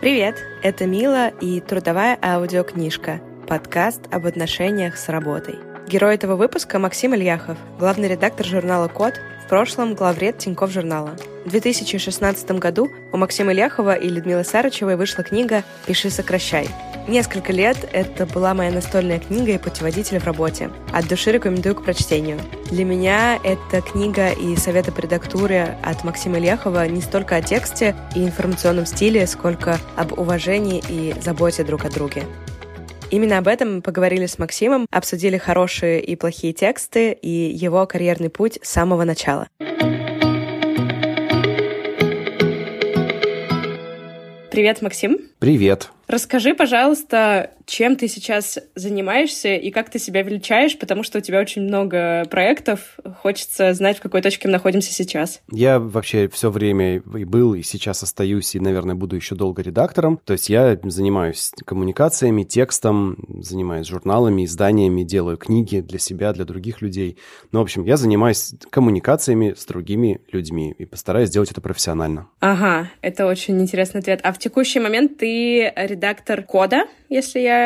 Привет, это Мила и трудовая аудиокнижка, подкаст об отношениях с работой. Герой этого выпуска Максим Ильяхов, главный редактор журнала «Код», в прошлом главред Тинькофф журнала. В 2016 году у Максима Ильяхова и Людмилы Сарычевой вышла книга «Пиши, сокращай». Несколько лет это была моя настольная книга и путеводитель в работе. От души рекомендую к прочтению. Для меня эта книга и советы по редактуре от Максима Ильяхова не столько о тексте и информационном стиле, сколько об уважении и заботе друг о друге. Именно об этом мы поговорили с Максимом, обсудили хорошие и плохие тексты и его карьерный путь с самого начала. Привет, Максим. Привет. Расскажи, пожалуйста, чем ты сейчас занимаешься и как ты себя величаешь, потому что у тебя очень много проектов. Хочется знать, в какой точке мы находимся сейчас. Я вообще все время и был, и сейчас остаюсь, и, наверное, буду еще долго редактором. То есть я занимаюсь коммуникациями, текстом, занимаюсь журналами, изданиями, делаю книги для себя, для других людей. Ну, в общем, я занимаюсь коммуникациями с другими людьми и постараюсь сделать это профессионально. Ага, это очень интересный ответ. А в текущий момент ты редактор кода, если я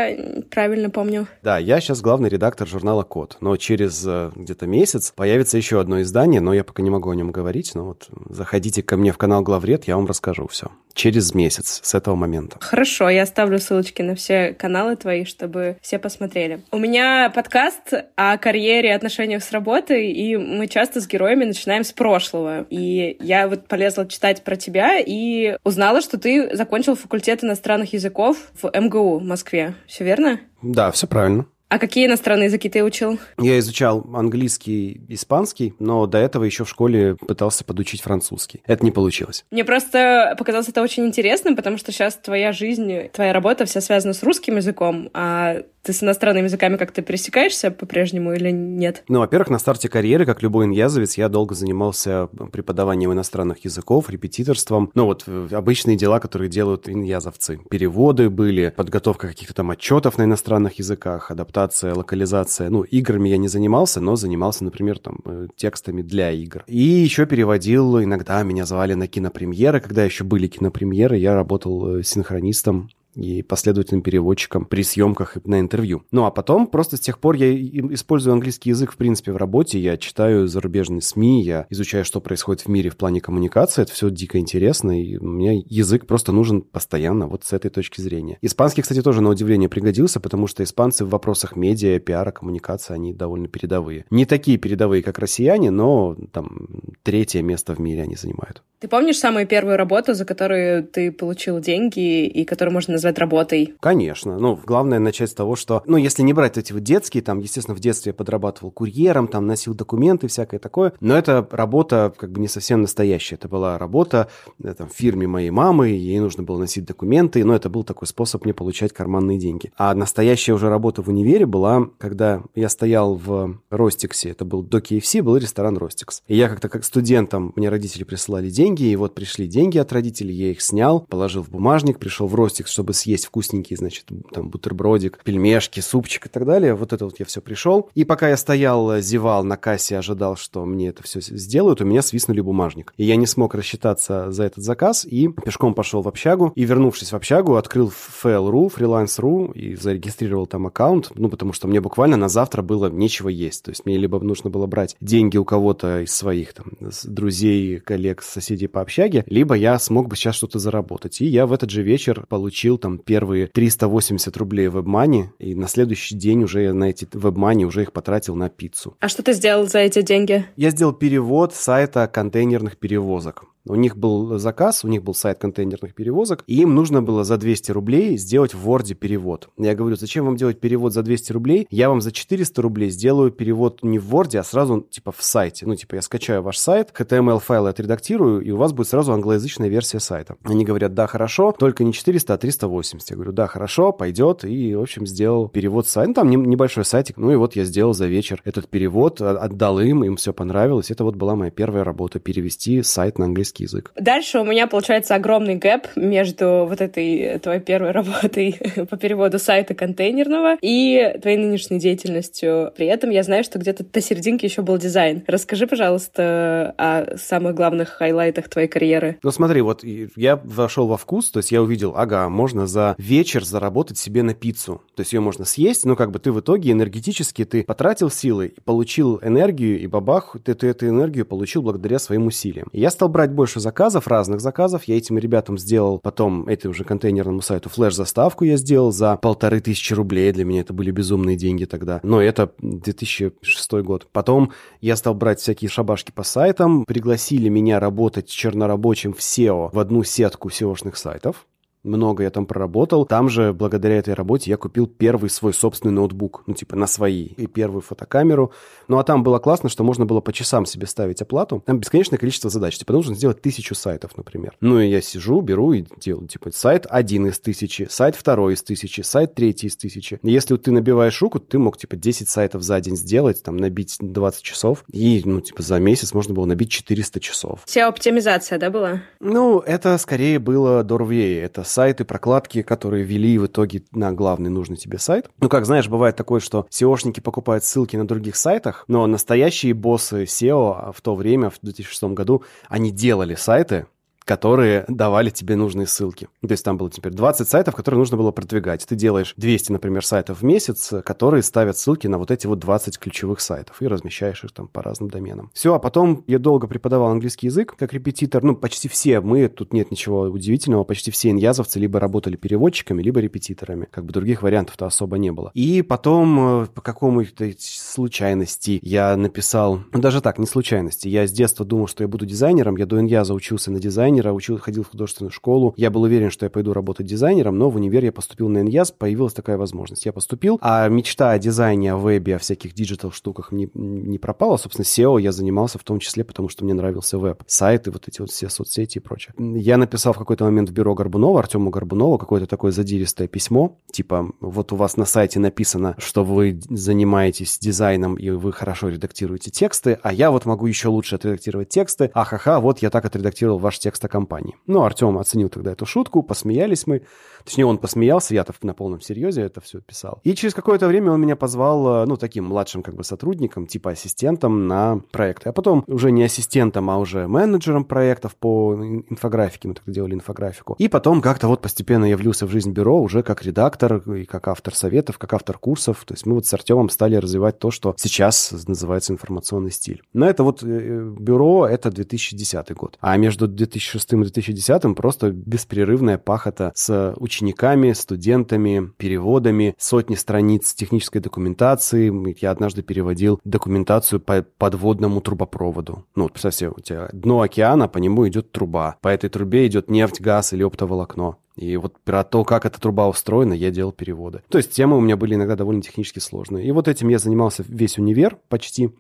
правильно помню. Да, я сейчас главный редактор журнала Код, но через э, где-то месяц появится еще одно издание, но я пока не могу о нем говорить, но вот заходите ко мне в канал Главред, я вам расскажу все. Через месяц с этого момента. Хорошо, я оставлю ссылочки на все каналы твои, чтобы все посмотрели. У меня подкаст о карьере и отношениях с работой, и мы часто с героями начинаем с прошлого. И я вот полезла читать про тебя и узнала, что ты закончил факультет иностранных языков в МГУ в Москве. Все верно? Да, все правильно. А какие иностранные языки ты учил? Я изучал английский, испанский, но до этого еще в школе пытался подучить французский. Это не получилось. Мне просто показалось это очень интересным, потому что сейчас твоя жизнь, твоя работа вся связана с русским языком, а ты с иностранными языками как-то пересекаешься по-прежнему или нет? Ну, во-первых, на старте карьеры, как любой иньязовец, я долго занимался преподаванием иностранных языков, репетиторством. Ну, вот обычные дела, которые делают иньязовцы. Переводы были, подготовка каких-то там отчетов на иностранных языках, адаптация, локализация. Ну, играми я не занимался, но занимался, например, там, э, текстами для игр. И еще переводил, иногда меня звали на кинопремьеры, когда еще были кинопремьеры, я работал э, синхронистом и последовательным переводчиком при съемках на интервью. Ну а потом просто с тех пор я использую английский язык в принципе в работе, я читаю зарубежные СМИ, я изучаю, что происходит в мире в плане коммуникации, это все дико интересно, и меня язык просто нужен постоянно вот с этой точки зрения. Испанский, кстати, тоже на удивление пригодился, потому что испанцы в вопросах медиа, пиара, коммуникации, они довольно передовые. Не такие передовые, как россияне, но там третье место в мире они занимают. Ты помнишь самую первую работу, за которую ты получил деньги и которую можно назвать работой? Конечно. Ну, главное начать с того, что, ну, если не брать эти вот детские, там, естественно, в детстве я подрабатывал курьером, там, носил документы, всякое такое, но это работа как бы не совсем настоящая. Это была работа э, там, в фирме моей мамы, ей нужно было носить документы, но это был такой способ мне получать карманные деньги. А настоящая уже работа в универе была, когда я стоял в Ростиксе, это был до KFC, был ресторан Ростикс. И я как-то как студентом, мне родители присылали деньги, и вот пришли деньги от родителей, я их снял, положил в бумажник, пришел в Ростик, чтобы съесть вкусненький, значит, там, бутербродик, пельмешки, супчик и так далее. Вот это вот я все пришел. И пока я стоял, зевал на кассе, ожидал, что мне это все сделают, у меня свистнули бумажник. И я не смог рассчитаться за этот заказ, и пешком пошел в общагу, и, вернувшись в общагу, открыл FL.ru, Freelance.ru, и зарегистрировал там аккаунт, ну, потому что мне буквально на завтра было нечего есть. То есть мне либо нужно было брать деньги у кого-то из своих там друзей, коллег, соседей по общаге, либо я смог бы сейчас что-то заработать. И я в этот же вечер получил там первые 380 рублей в WebMoney, и на следующий день уже на эти WebMoney уже их потратил на пиццу. А что ты сделал за эти деньги? Я сделал перевод сайта контейнерных перевозок. У них был заказ, у них был сайт контейнерных перевозок, и им нужно было за 200 рублей сделать в Word перевод. Я говорю, зачем вам делать перевод за 200 рублей? Я вам за 400 рублей сделаю перевод не в Word, а сразу типа в сайте. Ну, типа я скачаю ваш сайт, HTML-файлы отредактирую, и у вас будет сразу англоязычная версия сайта. Они говорят, да, хорошо, только не 400, а 380. Я говорю, да, хорошо, пойдет, и, в общем, сделал перевод сайта. Ну, там небольшой сайтик, ну и вот я сделал за вечер этот перевод, отдал им, им все понравилось. Это вот была моя первая работа, перевести сайт на английский английский язык. Дальше у меня получается огромный gap между вот этой твоей первой работой по переводу сайта контейнерного и твоей нынешней деятельностью. При этом я знаю, что где-то до серединки еще был дизайн. Расскажи, пожалуйста, о самых главных хайлайтах твоей карьеры. Ну смотри, вот я вошел во вкус, то есть я увидел, ага, можно за вечер заработать себе на пиццу. То есть ее можно съесть, но как бы ты в итоге энергетически ты потратил силы, получил энергию, и бабах, ты, ты эту энергию получил благодаря своим усилиям. И я стал брать больше заказов, разных заказов. Я этим ребятам сделал потом, этому же контейнерному сайту, флеш-заставку я сделал за полторы тысячи рублей. Для меня это были безумные деньги тогда. Но это 2006 год. Потом я стал брать всякие шабашки по сайтам. Пригласили меня работать чернорабочим в SEO в одну сетку SEO-шных сайтов много я там проработал. Там же, благодаря этой работе, я купил первый свой собственный ноутбук, ну, типа, на свои, и первую фотокамеру. Ну, а там было классно, что можно было по часам себе ставить оплату. Там бесконечное количество задач. Типа, нужно сделать тысячу сайтов, например. Ну, и я сижу, беру и делаю, типа, сайт один из тысячи, сайт второй из тысячи, сайт третий из тысячи. Если ты набиваешь руку, ты мог, типа, 10 сайтов за день сделать, там, набить 20 часов, и, ну, типа, за месяц можно было набить 400 часов. SEO-оптимизация, да, была? Ну, это скорее было дорвее. Это сайты, прокладки, которые вели в итоге на главный нужный тебе сайт. Ну, как знаешь, бывает такое, что SEOшники покупают ссылки на других сайтах, но настоящие боссы SEO в то время, в 2006 году, они делали сайты, которые давали тебе нужные ссылки. То есть там было теперь 20 сайтов, которые нужно было продвигать. Ты делаешь 200, например, сайтов в месяц, которые ставят ссылки на вот эти вот 20 ключевых сайтов и размещаешь их там по разным доменам. Все, а потом я долго преподавал английский язык как репетитор. Ну, почти все мы, тут нет ничего удивительного, почти все иньязовцы либо работали переводчиками, либо репетиторами. Как бы других вариантов-то особо не было. И потом э, по какому-то случайности я написал, даже так, не случайности, я с детства думал, что я буду дизайнером, я до иняза учился на дизайн, дизайнера, учил, ходил в художественную школу. Я был уверен, что я пойду работать дизайнером, но в универ я поступил на иняз, появилась такая возможность. Я поступил, а мечта о дизайне, о вебе, о всяких digital штуках не, не пропала. Собственно, SEO я занимался в том числе, потому что мне нравился веб. Сайты, вот эти вот все соцсети и прочее. Я написал в какой-то момент в бюро Горбунова, Артему Горбунову, какое-то такое задиристое письмо, типа, вот у вас на сайте написано, что вы занимаетесь дизайном и вы хорошо редактируете тексты, а я вот могу еще лучше отредактировать тексты. Ахаха, вот я так отредактировал ваш текст текста компании. Ну, Артем оценил тогда эту шутку, посмеялись мы. Точнее, он посмеялся, я-то на полном серьезе это все писал. И через какое-то время он меня позвал, э, ну, таким младшим как бы сотрудником, типа ассистентом на проекты. А потом уже не ассистентом, а уже менеджером проектов по инфографике. Мы тогда делали инфографику. И потом как-то вот постепенно я влился в жизнь бюро уже как редактор и как автор советов, как автор курсов. То есть мы вот с Артемом стали развивать то, что сейчас называется информационный стиль. Но это вот э, бюро, это 2010 год. А между 2006 2006 и 2010 просто беспрерывная пахота с учениками, студентами, переводами, сотни страниц технической документации. Я однажды переводил документацию по подводному трубопроводу. Ну, вот представь себе, у тебя дно океана, по нему идет труба. По этой трубе идет нефть, газ или оптоволокно. И вот про то, как эта труба устроена, я делал переводы. То есть темы у меня были иногда довольно технически сложные. И вот этим я занимался весь универ почти.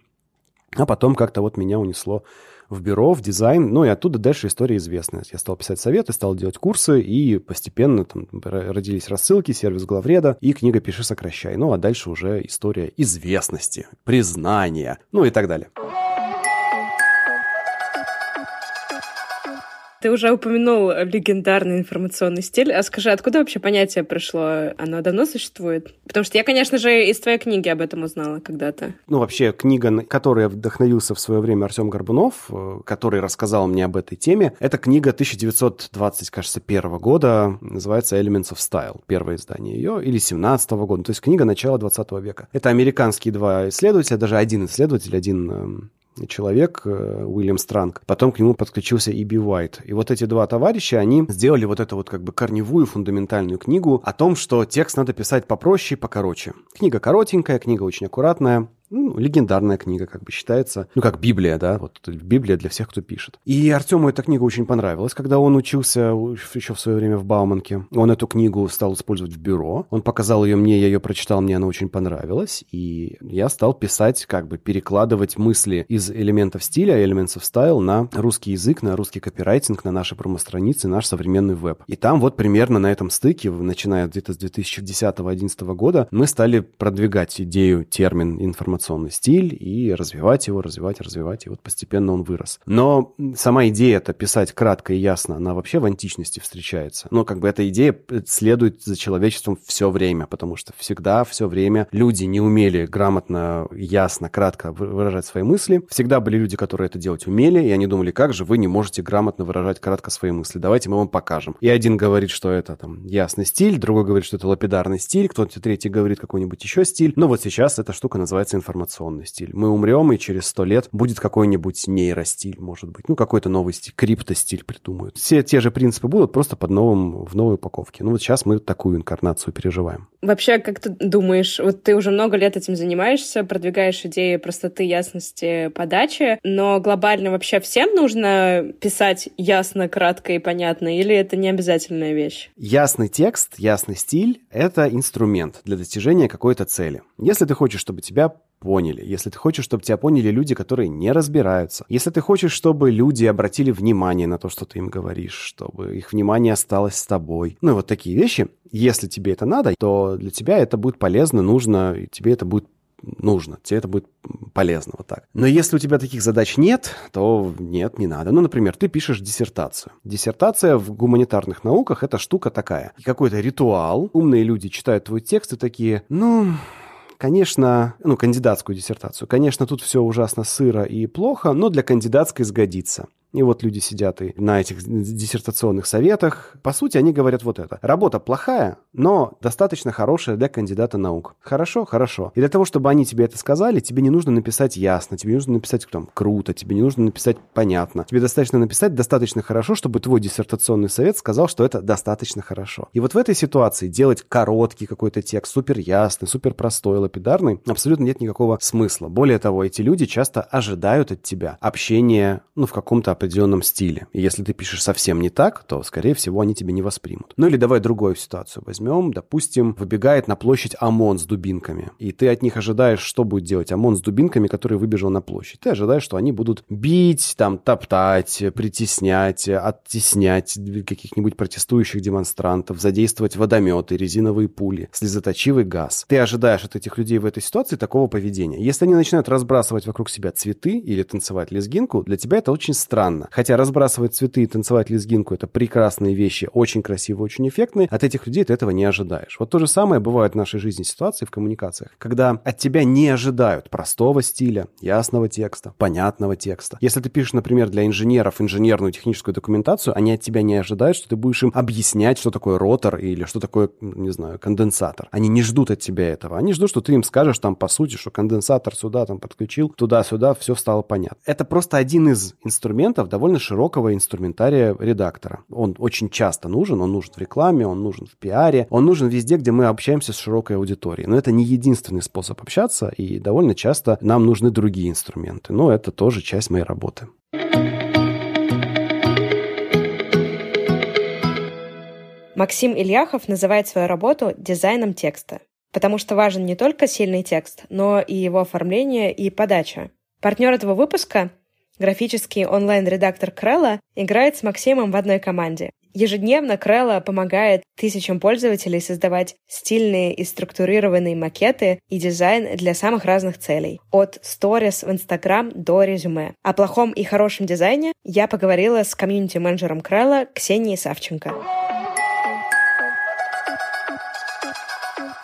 А потом как-то вот меня унесло в бюро, в дизайн, ну и оттуда дальше история известная. Я стал писать советы, стал делать курсы, и постепенно там родились рассылки, сервис главреда и книга «Пиши, сокращай». Ну а дальше уже история известности, признания, ну и так далее. Ты уже упомянул легендарный информационный стиль. А скажи, откуда вообще понятие пришло? Оно давно существует? Потому что я, конечно же, из твоей книги об этом узнала когда-то. Ну, вообще, книга, которой вдохновился в свое время Артем Горбунов, э, который рассказал мне об этой теме, это книга 1920, кажется, первого года, называется Elements of Style, первое издание ее, или 17 -го года, то есть книга начала 20 века. Это американские два исследователя, даже один исследователь, один эм, человек, э, Уильям Странг. Потом к нему подключился Иби Уайт. И вот эти два товарища, они сделали вот эту вот как бы корневую фундаментальную книгу о том, что текст надо писать попроще и покороче. Книга коротенькая, книга очень аккуратная, ну, легендарная книга, как бы считается. Ну, как Библия, да, вот Библия для всех, кто пишет. И Артему эта книга очень понравилась, когда он учился еще в свое время в Бауманке. Он эту книгу стал использовать в бюро. Он показал ее мне, я ее прочитал, мне она очень понравилась. И я стал писать, как бы перекладывать мысли из элементов стиля, of Style на русский язык, на русский копирайтинг, на наши промо-страницы, наш современный веб. И там вот примерно на этом стыке, начиная где-то с 2010-2011 года, мы стали продвигать идею, термин информационный информационный стиль и развивать его, развивать, развивать, и вот постепенно он вырос. Но сама идея это писать кратко и ясно, она вообще в античности встречается. Но как бы эта идея следует за человечеством все время, потому что всегда, все время люди не умели грамотно, ясно, кратко выражать свои мысли. Всегда были люди, которые это делать умели, и они думали, как же вы не можете грамотно выражать кратко свои мысли, давайте мы вам покажем. И один говорит, что это там ясный стиль, другой говорит, что это лапидарный стиль, кто-то третий говорит какой-нибудь еще стиль. Но вот сейчас эта штука называется информационный стиль. Мы умрем, и через сто лет будет какой-нибудь нейростиль, может быть, ну какой-то новый стиль, криптостиль придумают. Все те же принципы будут, просто под новым, в новой упаковке. Ну вот сейчас мы такую инкарнацию переживаем. Вообще, как ты думаешь, вот ты уже много лет этим занимаешься, продвигаешь идеи простоты, ясности подачи, но глобально вообще всем нужно писать ясно, кратко и понятно, или это не обязательная вещь? Ясный текст, ясный стиль — это инструмент для достижения какой-то цели. Если ты хочешь, чтобы тебя поняли, если ты хочешь, чтобы тебя поняли люди, которые не разбираются, если ты хочешь, чтобы люди обратили внимание на то, что ты им говоришь, чтобы их внимание осталось с тобой, ну и вот такие вещи, если тебе это надо, то для тебя это будет полезно, нужно, и тебе это будет нужно, тебе это будет полезно вот так. Но если у тебя таких задач нет, то нет, не надо. Ну, например, ты пишешь диссертацию. Диссертация в гуманитарных науках — это штука такая. Какой-то ритуал. Умные люди читают твой текст и такие, ну, Конечно, ну, кандидатскую диссертацию. Конечно, тут все ужасно сыро и плохо, но для кандидатской сгодится. И вот люди сидят и на этих диссертационных советах. По сути, они говорят вот это. Работа плохая, но достаточно хорошая для кандидата наук. Хорошо? Хорошо. И для того, чтобы они тебе это сказали, тебе не нужно написать ясно, тебе не нужно написать там круто, тебе не нужно написать понятно. Тебе достаточно написать достаточно хорошо, чтобы твой диссертационный совет сказал, что это достаточно хорошо. И вот в этой ситуации делать короткий какой-то текст, супер ясный, супер простой, лапидарный, абсолютно нет никакого смысла. Более того, эти люди часто ожидают от тебя общения, ну, в каком-то определенном стиле. И если ты пишешь совсем не так, то, скорее всего, они тебя не воспримут. Ну или давай другую ситуацию возьмем. Допустим, выбегает на площадь ОМОН с дубинками. И ты от них ожидаешь, что будет делать ОМОН с дубинками, который выбежал на площадь. Ты ожидаешь, что они будут бить, там, топтать, притеснять, оттеснять каких-нибудь протестующих демонстрантов, задействовать водометы, резиновые пули, слезоточивый газ. Ты ожидаешь от этих людей в этой ситуации такого поведения. Если они начинают разбрасывать вокруг себя цветы или танцевать лезгинку, для тебя это очень странно странно. Хотя разбрасывать цветы и танцевать лезгинку — это прекрасные вещи, очень красивые, очень эффектные. От этих людей ты этого не ожидаешь. Вот то же самое бывает в нашей жизни ситуации в коммуникациях, когда от тебя не ожидают простого стиля, ясного текста, понятного текста. Если ты пишешь, например, для инженеров инженерную техническую документацию, они от тебя не ожидают, что ты будешь им объяснять, что такое ротор или что такое, не знаю, конденсатор. Они не ждут от тебя этого. Они ждут, что ты им скажешь там по сути, что конденсатор сюда там подключил, туда-сюда, все стало понятно. Это просто один из инструментов, инструментов довольно широкого инструментария редактора. Он очень часто нужен, он нужен в рекламе, он нужен в пиаре, он нужен везде, где мы общаемся с широкой аудиторией. Но это не единственный способ общаться, и довольно часто нам нужны другие инструменты. Но это тоже часть моей работы. Максим Ильяхов называет свою работу дизайном текста, потому что важен не только сильный текст, но и его оформление и подача. Партнер этого выпуска Графический онлайн-редактор Крелла играет с Максимом в одной команде. Ежедневно Крелла помогает тысячам пользователей создавать стильные и структурированные макеты и дизайн для самых разных целей. От сторис в Инстаграм до резюме. О плохом и хорошем дизайне я поговорила с комьюнити-менеджером Крелла Ксенией Савченко.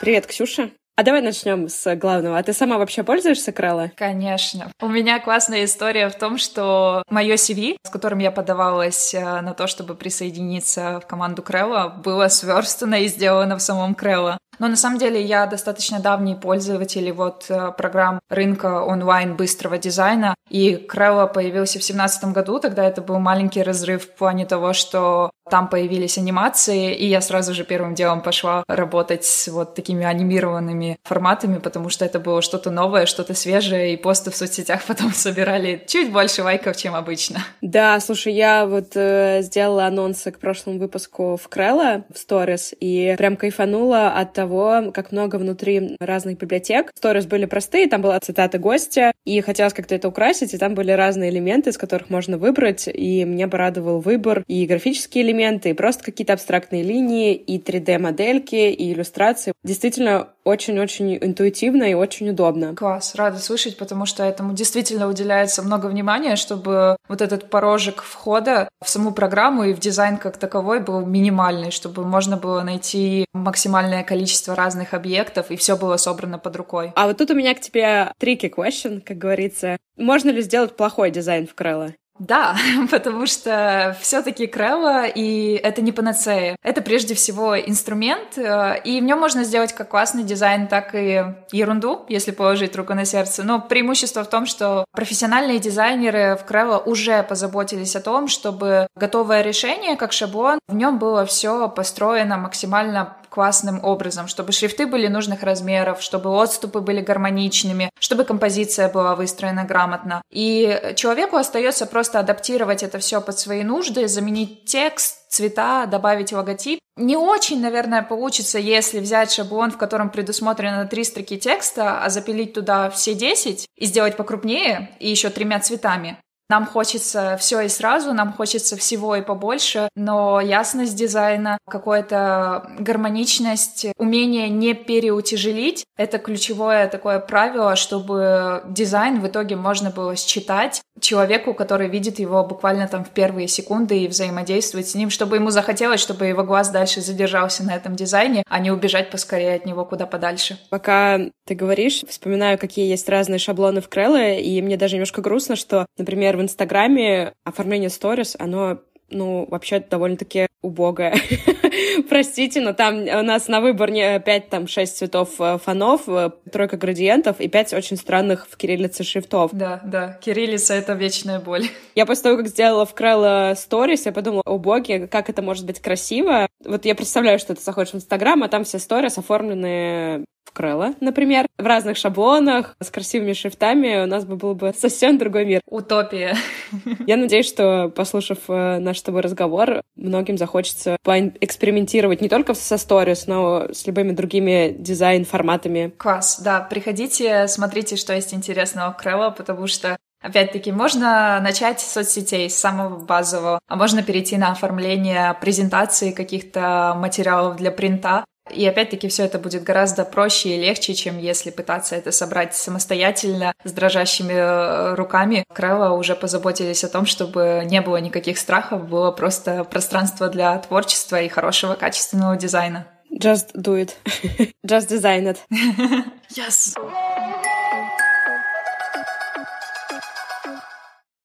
Привет, Ксюша. А давай начнем с главного. А ты сама вообще пользуешься Крелла? Конечно. У меня классная история в том, что мое CV, с которым я подавалась э, на то, чтобы присоединиться в команду Крелла, было сверстано и сделано в самом Крелла. Но на самом деле я достаточно давний пользователь вот э, программ рынка онлайн быстрого дизайна. И Крелла появился в 2017 году, тогда это был маленький разрыв в плане того, что там появились анимации, и я сразу же первым делом пошла работать с вот такими анимированными форматами, потому что это было что-то новое, что-то свежее, и посты в соцсетях потом собирали чуть больше лайков, чем обычно. Да, слушай, я вот э, сделала анонсы к прошлому выпуску в Крелла в сторис, и прям кайфанула от того, как много внутри разных библиотек. Сторис были простые, там была цитата гостя, и хотелось как-то это украсить, и там были разные элементы, из которых можно выбрать, и меня порадовал выбор и графические элементы, и просто какие-то абстрактные линии, и 3D-модельки, и иллюстрации. Действительно, очень-очень интуитивно и очень удобно. Класс, рада слышать, потому что этому действительно уделяется много внимания, чтобы вот этот порожек входа в саму программу и в дизайн как таковой был минимальный, чтобы можно было найти максимальное количество разных объектов, и все было собрано под рукой. А вот тут у меня к тебе tricky question, как говорится. Можно ли сделать плохой дизайн в Крелло? Да, потому что все-таки Крелла, и это не панацея. Это прежде всего инструмент, э, и в нем можно сделать как классный дизайн, так и ерунду, если положить руку на сердце. Но преимущество в том, что профессиональные дизайнеры в Крелла уже позаботились о том, чтобы готовое решение, как шаблон, в нем было все построено максимально классным образом, чтобы шрифты были нужных размеров, чтобы отступы были гармоничными, чтобы композиция была выстроена грамотно. И человеку остается просто адаптировать это все под свои нужды, заменить текст, цвета, добавить логотип. Не очень, наверное, получится, если взять шаблон, в котором предусмотрено три строки текста, а запилить туда все 10 и сделать покрупнее и еще тремя цветами. Нам хочется все и сразу, нам хочется всего и побольше, но ясность дизайна, какая-то гармоничность, умение не переутяжелить — это ключевое такое правило, чтобы дизайн в итоге можно было считать человеку, который видит его буквально там в первые секунды и взаимодействует с ним, чтобы ему захотелось, чтобы его глаз дальше задержался на этом дизайне, а не убежать поскорее от него куда подальше. Пока ты говоришь, вспоминаю, какие есть разные шаблоны в Крелле, и мне даже немножко грустно, что, например, в Инстаграме оформление сторис, оно ну, вообще довольно-таки убогая. Простите, но там у нас на выбор не 5, там, 6 цветов э, фонов, э, тройка градиентов и 5 очень странных в кириллице шрифтов. Да, да, кириллица — это вечная боль. Я после того, как сделала в Крелла сторис, я подумала, о боге, как это может быть красиво. Вот я представляю, что ты заходишь в Инстаграм, а там все сторис оформлены в Крелла, например, в разных шаблонах, с красивыми шрифтами, у нас бы был бы совсем другой мир. Утопия. Я надеюсь, что, послушав э, наш с тобой разговор, многим захочется поэкспериментировать не только со сторис, но с любыми другими дизайн-форматами. Класс, да, приходите, смотрите, что есть интересного Крелла, потому что Опять-таки, можно начать с соцсетей, с самого базового, а можно перейти на оформление презентации каких-то материалов для принта. И опять-таки все это будет гораздо проще и легче, чем если пытаться это собрать самостоятельно с дрожащими э, руками. Крелла уже позаботились о том, чтобы не было никаких страхов, было просто пространство для творчества и хорошего качественного дизайна. Just do it. Just design it. yes.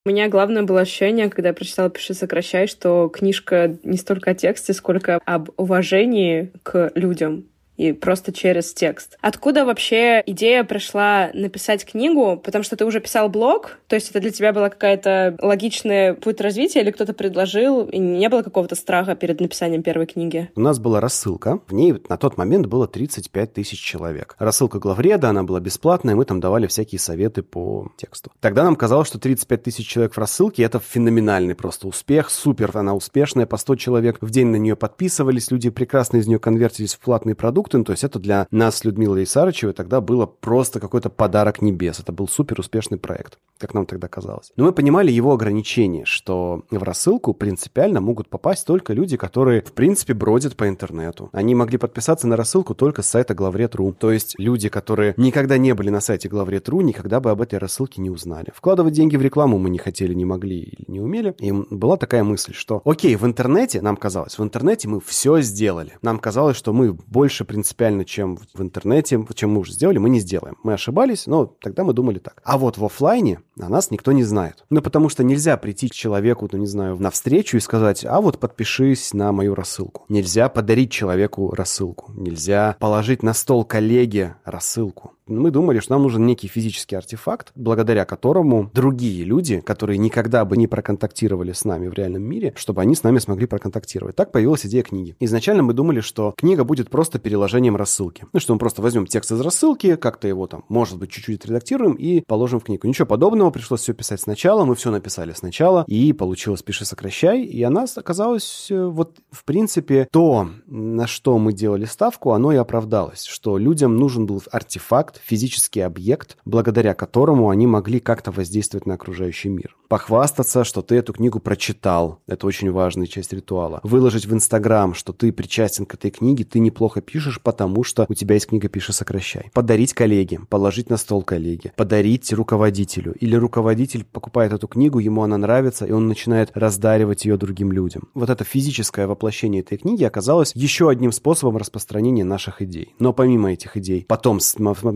У меня главное было ощущение, когда я прочитала «Пиши, сокращай», что книжка не столько о тексте, сколько об уважении к людям и просто через текст. Откуда вообще идея пришла написать книгу? Потому что ты уже писал блог, то есть это для тебя была какая-то логичная путь развития, или кто-то предложил, и не было какого-то страха перед написанием первой книги? У нас была рассылка, в ней на тот момент было 35 тысяч человек. Рассылка главреда, она была бесплатная, мы там давали всякие советы по тексту. Тогда нам казалось, что 35 тысяч человек в рассылке — это феноменальный просто успех, супер, она успешная, по 100 человек в день на нее подписывались, люди прекрасно из нее конвертились в платный продукт, Ну, то есть это для нас с Людмилой Исарычевой тогда было просто какой-то подарок небес. Это был супер успешный проект, как нам тогда казалось. Но мы понимали его ограничения, что в рассылку принципиально могут попасть только люди, которые, в принципе, бродят по интернету. Они могли подписаться на рассылку только с сайта главред.ру. То есть люди, которые никогда не были на сайте главред.ру, никогда бы об этой рассылке не узнали. Вкладывать деньги в рекламу мы не хотели, не могли или не умели. И была такая мысль, что окей, в интернете, нам казалось, в интернете мы все сделали. Нам казалось, что мы больше принципиально, чем в интернете, чем мы уже сделали, мы не сделаем. Мы ошибались, но тогда мы думали так. А вот в офлайне о нас никто не знает. Ну, потому что нельзя прийти к человеку, ну, не знаю, на встречу и сказать, а вот подпишись на мою рассылку. Нельзя подарить человеку рассылку. Нельзя положить на стол коллеге рассылку мы думали, что нам нужен некий физический артефакт, благодаря которому другие люди, которые никогда бы не проконтактировали с нами в реальном мире, чтобы они с нами смогли проконтактировать. Так появилась идея книги. Изначально мы думали, что книга будет просто переложением рассылки. Ну, что мы просто возьмем текст из рассылки, как-то его там, может быть, чуть-чуть редактируем и положим в книгу. Ничего подобного, пришлось все писать сначала, мы все написали сначала, и получилось «Пиши, сокращай», и она оказалась э, вот, в принципе, то, на что мы делали ставку, оно и оправдалось, что людям нужен был артефакт, артефакт, физический объект, благодаря которому они могли как-то воздействовать на окружающий мир. Похвастаться, что ты эту книгу прочитал, это очень важная часть ритуала. Выложить в Инстаграм, что ты причастен к этой книге, ты неплохо пишешь, потому что у тебя есть книга «Пиши, сокращай». Подарить коллеге, положить на стол коллеге, подарить руководителю. Или руководитель покупает эту книгу, ему она нравится, и он начинает раздаривать ее другим людям. Вот это физическое воплощение этой книги оказалось еще одним способом распространения наших идей. Но помимо этих идей, потом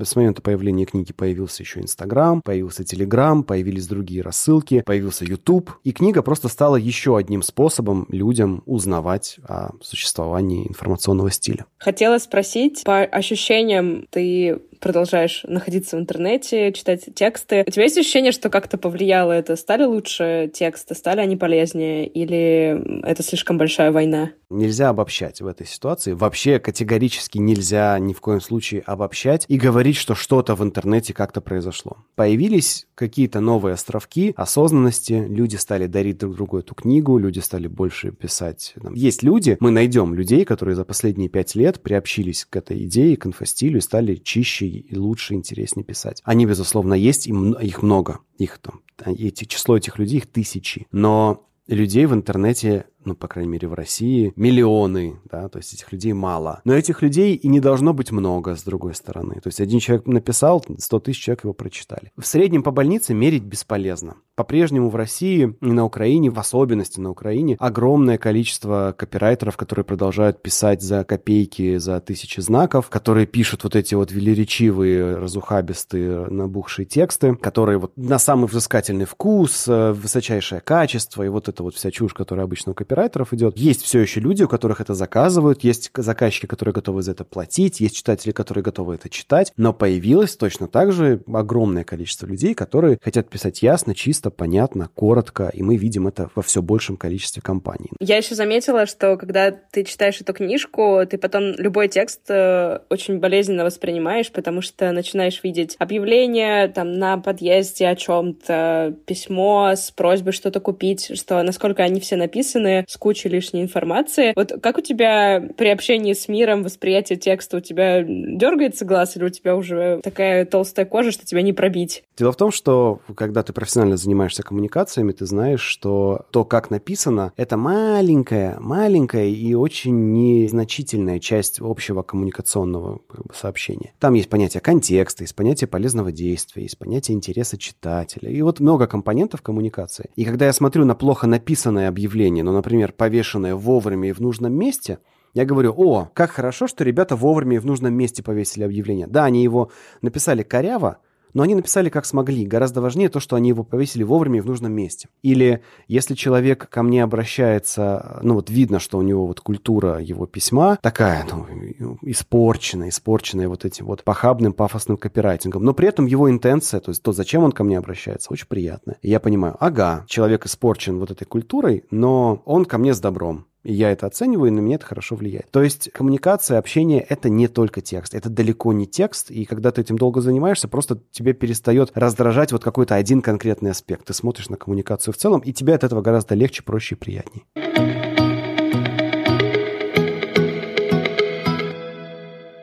с, момента появления книги появился еще Инстаграм, появился Телеграм, появились другие рассылки, появился YouTube, и книга просто стала еще одним способом людям узнавать о существовании информационного стиля. Хотела спросить, по ощущениям, ты продолжаешь находиться в интернете, читать тексты. У тебя есть ощущение, что как-то повлияло это? Стали лучше тексты, стали они полезнее? Или это слишком большая война? Нельзя обобщать в этой ситуации. Вообще категорически нельзя ни в коем случае обобщать и говорить, что что-то в интернете как-то произошло. Появились какие-то новые островки осознанности, люди стали дарить друг другу эту книгу, люди стали больше писать. Есть люди, мы найдем людей, которые за последние пять лет приобщились к этой идее, к инфостилю и стали чище и лучше, интереснее писать. Они, безусловно, есть, и их много. Их там, эти, число этих людей, их тысячи. Но людей в интернете ну, по крайней мере, в России, миллионы, да, то есть этих людей мало. Но этих людей и не должно быть много, с другой стороны. То есть один человек написал, 100 тысяч человек его прочитали. В среднем по больнице мерить бесполезно. По-прежнему в России и на Украине, в особенности на Украине, огромное количество копирайтеров, которые продолжают писать за копейки, за тысячи знаков, которые пишут вот эти вот велеречивые, разухабистые, набухшие тексты, которые вот на самый взыскательный вкус, э, высочайшее качество и вот эта вот вся чушь, которая обычно у копирайтеров копирайтеров идет. Есть все еще люди, у которых это заказывают, есть заказчики, которые готовы за это платить, есть читатели, которые готовы это читать, но появилось точно так же огромное количество людей, которые хотят писать ясно, чисто, понятно, коротко, и мы видим это во все большем количестве компаний. Я еще заметила, что когда ты читаешь эту книжку, ты потом любой текст э, очень болезненно воспринимаешь, потому что начинаешь видеть объявление там на подъезде о чем-то, письмо с просьбой что-то купить, что насколько они все написаны, с кучей лишней информации. Вот как у тебя при общении с миром восприятие текста? У тебя дергается глаз или у тебя уже такая толстая кожа, что тебя не пробить? Дело в том, что когда ты профессионально занимаешься коммуникациями, ты знаешь, что то, как написано, это маленькая, маленькая и очень незначительная часть общего коммуникационного как бы, сообщения. Там есть понятие контекста, есть понятие полезного действия, есть понятие интереса читателя. И вот много компонентов коммуникации. И когда я смотрю на плохо написанное объявление, ну, например, повешенное вовремя и в нужном месте, я говорю, о, как хорошо, что ребята вовремя и в нужном месте повесили объявление. Да, они его написали коряво, но они написали как смогли. Гораздо важнее то, что они его повесили вовремя и в нужном месте. Или если человек ко мне обращается, ну вот видно, что у него вот культура его письма такая, ну, испорченная, испорченная вот этим вот похабным, пафосным копирайтингом, но при этом его интенция, то есть то, зачем он ко мне обращается, очень приятная. Я понимаю, ага, человек испорчен вот этой культурой, но он ко мне с добром. Я это оцениваю, и на меня это хорошо влияет. То есть коммуникация, общение — это не только текст. Это далеко не текст, и когда ты этим долго занимаешься, просто тебе перестает раздражать вот какой-то один конкретный аспект. Ты смотришь на коммуникацию в целом, и тебе от этого гораздо легче, проще и приятнее.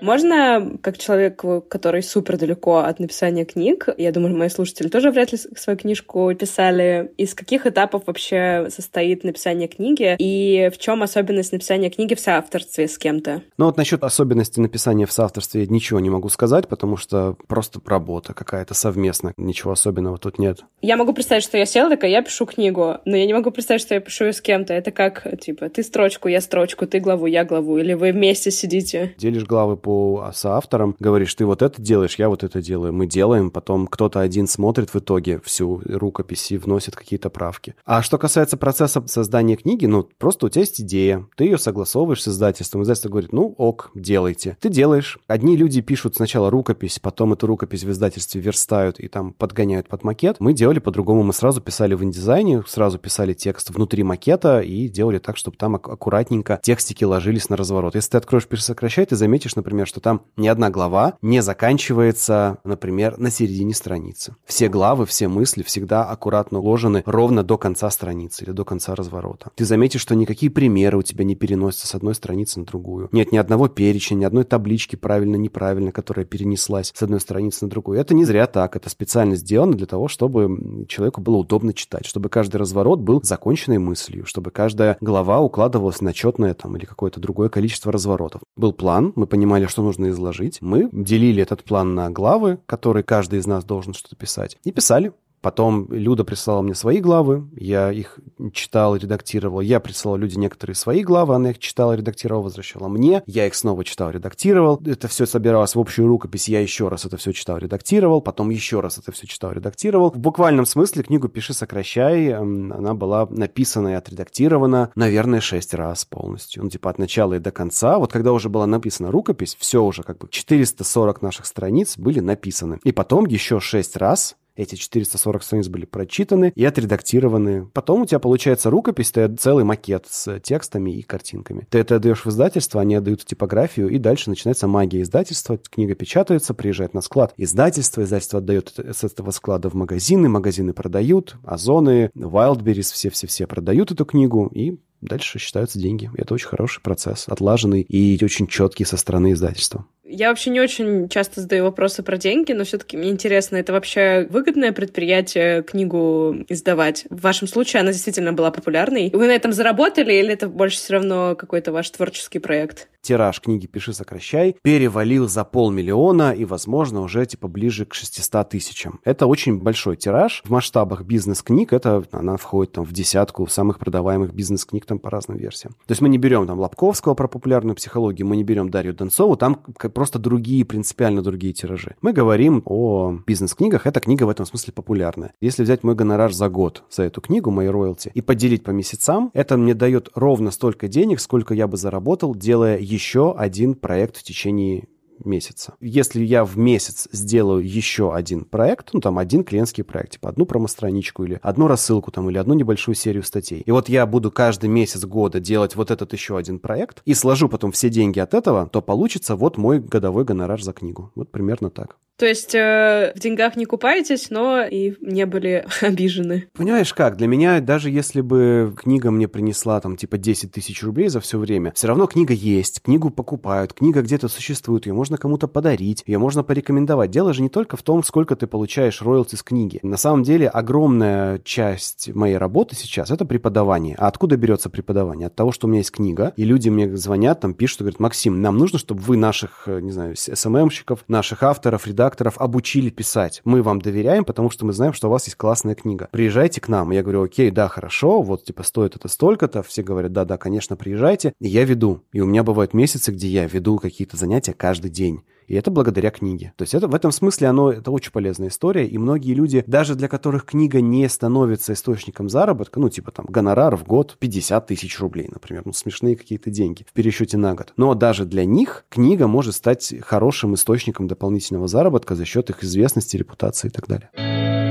Можно, как человек, который супер далеко от написания книг, я думаю, мои слушатели тоже вряд ли свою книжку писали, из каких этапов вообще состоит написание книги и в чем особенность написания книги в соавторстве с кем-то? Ну вот насчет особенности написания в соавторстве я ничего не могу сказать, потому что просто работа какая-то совместная, ничего особенного тут нет. Я могу представить, что я села такая, я пишу книгу, но я не могу представить, что я пишу ее с кем-то. Это как, типа, ты строчку, я строчку, ты главу, я главу, или вы вместе сидите? Делишь главы по по соавторам, говоришь, ты вот это делаешь, я вот это делаю. Мы делаем, потом кто-то один смотрит в итоге всю рукопись и вносит какие-то правки. А что касается процесса создания книги, ну, просто у тебя есть идея, ты ее согласовываешь с издательством, издательство говорит, ну, ок, делайте. Ты делаешь. Одни люди пишут сначала рукопись, потом эту рукопись в издательстве верстают и там подгоняют под макет. Мы делали по-другому, мы сразу писали в индизайне, сразу писали текст внутри макета и делали так, чтобы там аккуратненько текстики ложились на разворот. Если ты откроешь «Пиши, сокращай», ты заметишь, например, например, что там ни одна глава не заканчивается, например, на середине страницы. Все главы, все мысли всегда аккуратно уложены ровно до конца страницы или до конца разворота. Ты заметишь, что никакие примеры у тебя не переносятся с одной страницы на другую. Нет ни одного перечня, ни одной таблички правильно-неправильно, которая перенеслась с одной страницы на другую. Это не зря так. Это специально сделано для того, чтобы человеку было удобно читать, чтобы каждый разворот был законченной мыслью, чтобы каждая глава укладывалась на четное там или какое-то другое количество разворотов. Был план, мы понимали, что нужно изложить. Мы делили этот план на главы, которые каждый из нас должен что-то писать, и писали. Потом Люда прислала мне свои главы, я их читал, редактировал. Я присылал Люде некоторые свои главы, она их читала, редактировала, возвращала мне. Я их снова читал, редактировал. Это все собиралось в общую рукопись, я еще раз это все читал, редактировал. Потом еще раз это все читал, редактировал. В буквальном смысле книгу «Пиши, сокращай» она была написана и отредактирована, наверное, шесть раз полностью. Ну, типа от начала и до конца. Вот когда уже была написана рукопись, все уже как бы 440 наших страниц были написаны. И потом еще шесть раз эти 440 страниц были прочитаны и отредактированы. Потом у тебя получается рукопись, ты целый макет с текстами и картинками. Ты это отдаешь в издательство, они отдают в типографию, и дальше начинается магия издательства. Книга печатается, приезжает на склад издательство, издательство отдает с этого склада в магазины, магазины продают, Озоны, Wildberries, все-все-все продают эту книгу, и дальше считаются деньги. Это очень хороший процесс, отлаженный и очень четкий со стороны издательства. Я вообще не очень часто задаю вопросы про деньги, но все-таки мне интересно, это вообще выгодное предприятие книгу издавать? В вашем случае она действительно была популярной. Вы на этом заработали или это больше все равно какой-то ваш творческий проект? Тираж книги «Пиши, сокращай» перевалил за полмиллиона и, возможно, уже типа ближе к 600 тысячам. Это очень большой тираж. В масштабах бизнес-книг это она входит там в десятку самых продаваемых бизнес-книг там по разным версиям. То есть мы не берем там Лобковского про популярную психологию, мы не берем Дарью Донцову, там просто другие, принципиально другие тиражи. Мы говорим о бизнес-книгах, эта книга в этом смысле популярная. Если взять мой гонорар за год за эту книгу, мои роялти, и поделить по месяцам, это мне дает ровно столько денег, сколько я бы заработал, делая еще один проект в течение месяца. Если я в месяц сделаю еще один проект, ну, там, один клиентский проект, типа одну промо-страничку или одну рассылку там, или одну небольшую серию статей, и вот я буду каждый месяц года делать вот этот еще один проект и сложу потом все деньги от этого, то получится вот мой годовой гонорар за книгу. Вот примерно так. То есть э, в деньгах не купаетесь, но и не были обижены. Понимаешь как, для меня даже если бы книга мне принесла там типа 10 тысяч рублей за все время, все равно книга есть, книгу покупают, книга где-то существует, ее можно кому-то подарить, ее можно порекомендовать. Дело же не только в том, сколько ты получаешь роялти с книги. На самом деле огромная часть моей работы сейчас это преподавание. А откуда берется преподавание? От того, что у меня есть книга, и люди мне звонят, там пишут, говорят, Максим, нам нужно, чтобы вы наших, э, не знаю, СММщиков, наших авторов, редакторов, редакторов обучили писать. Мы вам доверяем, потому что мы знаем, что у вас есть классная книга. Приезжайте к нам. Я говорю, окей, да, хорошо, вот типа стоит это столько-то. Все говорят, да-да, конечно, приезжайте. И я веду. И у меня бывают месяцы, где я веду какие-то занятия каждый день. И это благодаря книге. То есть это в этом смысле оно это очень полезная история. И многие люди, даже для которых книга не становится источником заработка, ну типа там гонорар в год 50 тысяч рублей, например, ну смешные какие-то деньги в пересчете на год. Но даже для них книга может стать хорошим источником дополнительного заработка за счет их известности, репутации и так далее.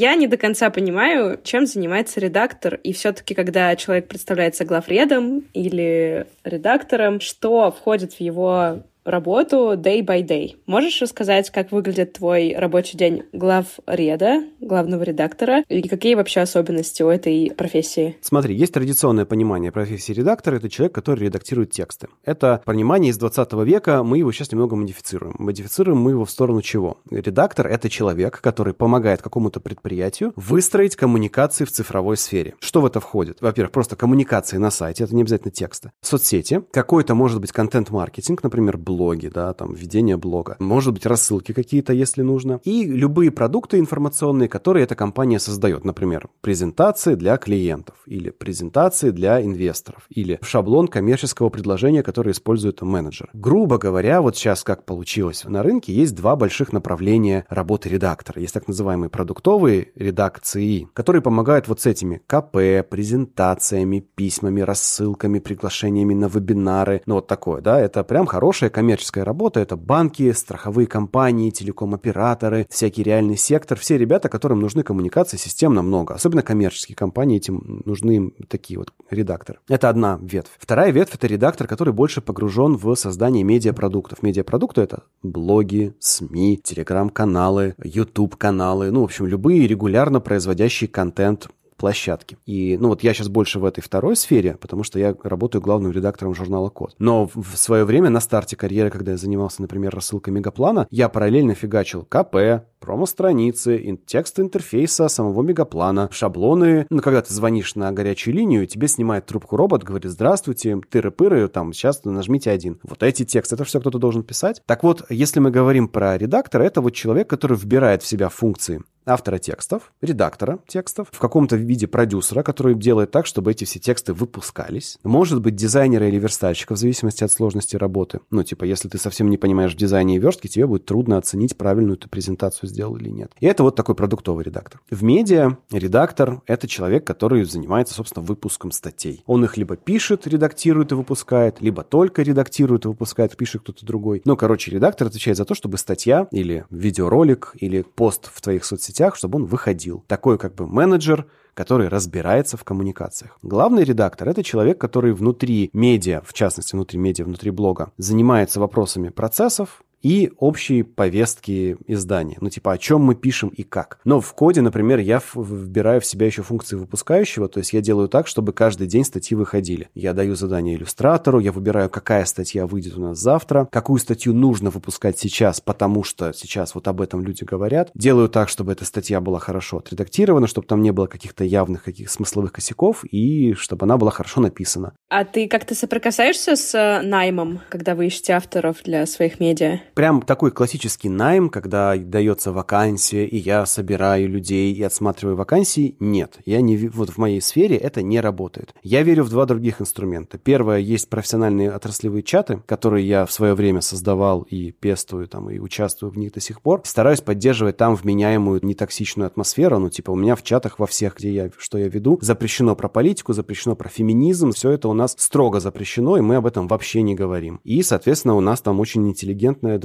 Я не до конца понимаю, чем занимается редактор, и все-таки, когда человек представляется главредом или редактором, что входит в его работу day by day. Можешь рассказать, как выглядит твой рабочий день главреда, главного редактора, и какие вообще особенности у этой профессии? Смотри, есть традиционное понимание профессии редактора. Это человек, который редактирует тексты. Это понимание из 20 века. Мы его сейчас немного модифицируем. Модифицируем мы его в сторону чего? Редактор — это человек, который помогает какому-то предприятию выстроить коммуникации в цифровой сфере. Что в это входит? Во-первых, просто коммуникации на сайте, это не обязательно тексты. Соцсети, какой-то, может быть, контент-маркетинг, например, блоги, да, там, ведение блога. Может быть, рассылки какие-то, если нужно. И любые продукты информационные, которые эта компания создает. Например, презентации для клиентов или презентации для инвесторов или шаблон коммерческого предложения, который использует менеджер. Грубо говоря, вот сейчас как получилось на рынке, есть два больших направления работы редактора. Есть так называемые продуктовые редакции, которые помогают вот с этими КП, презентациями, письмами, рассылками, приглашениями на вебинары. Ну вот такое, да, это прям хорошая коммерческая работа, это банки, страховые компании, телеком-операторы, всякий реальный сектор, все ребята, которым нужны коммуникации системно много. Особенно коммерческие компании, этим нужны такие вот редакторы. Это одна ветвь. Вторая ветвь — это редактор, который больше погружен в создание медиапродуктов. Медиапродукты — это блоги, СМИ, телеграм-каналы, YouTube-каналы, ну, в общем, любые регулярно производящие контент площадки. И, ну, вот я сейчас больше в этой второй сфере, потому что я работаю главным редактором журнала Код. Но в свое время на старте карьеры, когда я занимался, например, рассылкой Мегаплана, я параллельно фигачил КП, промо-страницы, текст интерфейса самого Мегаплана, шаблоны. Ну, когда ты звонишь на горячую линию, тебе снимает трубку робот, говорит, здравствуйте, тыры-пыры, там, сейчас нажмите один. Вот эти тексты, это все кто-то должен писать. Так вот, если мы говорим про редактора, это вот человек, который вбирает в себя функции автора текстов, редактора текстов, в каком-то виде продюсера, который делает так, чтобы эти все тексты выпускались. Может быть, дизайнера или верстальщика, в зависимости от сложности работы. Ну, типа, если ты совсем не понимаешь в дизайне и верстке, тебе будет трудно оценить, правильную ты презентацию сделал или нет. И это вот такой продуктовый редактор. В медиа редактор — это человек, который занимается, собственно, выпуском статей. Он их либо пишет, редактирует и выпускает, либо только редактирует и выпускает, пишет кто-то другой. Ну, короче, редактор отвечает за то, чтобы статья или видеоролик или пост в твоих соцсетях, чтобы он выходил. Такой как бы менеджер, который разбирается в коммуникациях. Главный редактор – это человек, который внутри медиа, в частности, внутри медиа, внутри блога, занимается вопросами процессов, и общие повестки издания. Ну, типа, о чем мы пишем и как. Но в коде, например, я вбираю в себя еще функции выпускающего, то есть я делаю так, чтобы каждый день статьи выходили. Я даю задание иллюстратору, я выбираю, какая статья выйдет у нас завтра, какую статью нужно выпускать сейчас, потому что сейчас вот об этом люди говорят. Делаю так, чтобы эта статья была хорошо отредактирована, чтобы там не было каких-то явных каких смысловых косяков и чтобы она была хорошо написана. А ты как-то соприкасаешься с э, наймом, когда вы ищете авторов для своих медиа? Прям такой классический найм, когда дается вакансия, и я собираю людей и отсматриваю вакансии, нет. Я не, вот в моей сфере это не работает. Я верю в два других инструмента. Первое, есть профессиональные отраслевые чаты, которые я в свое время создавал и пестую там, и участвую в них до сих пор. Стараюсь поддерживать там вменяемую, нетоксичную атмосферу. Ну, типа, у меня в чатах во всех, где я, что я веду, запрещено про политику, запрещено про феминизм. Все это у нас строго запрещено, и мы об этом вообще не говорим. И, соответственно, у нас там очень интеллигентная,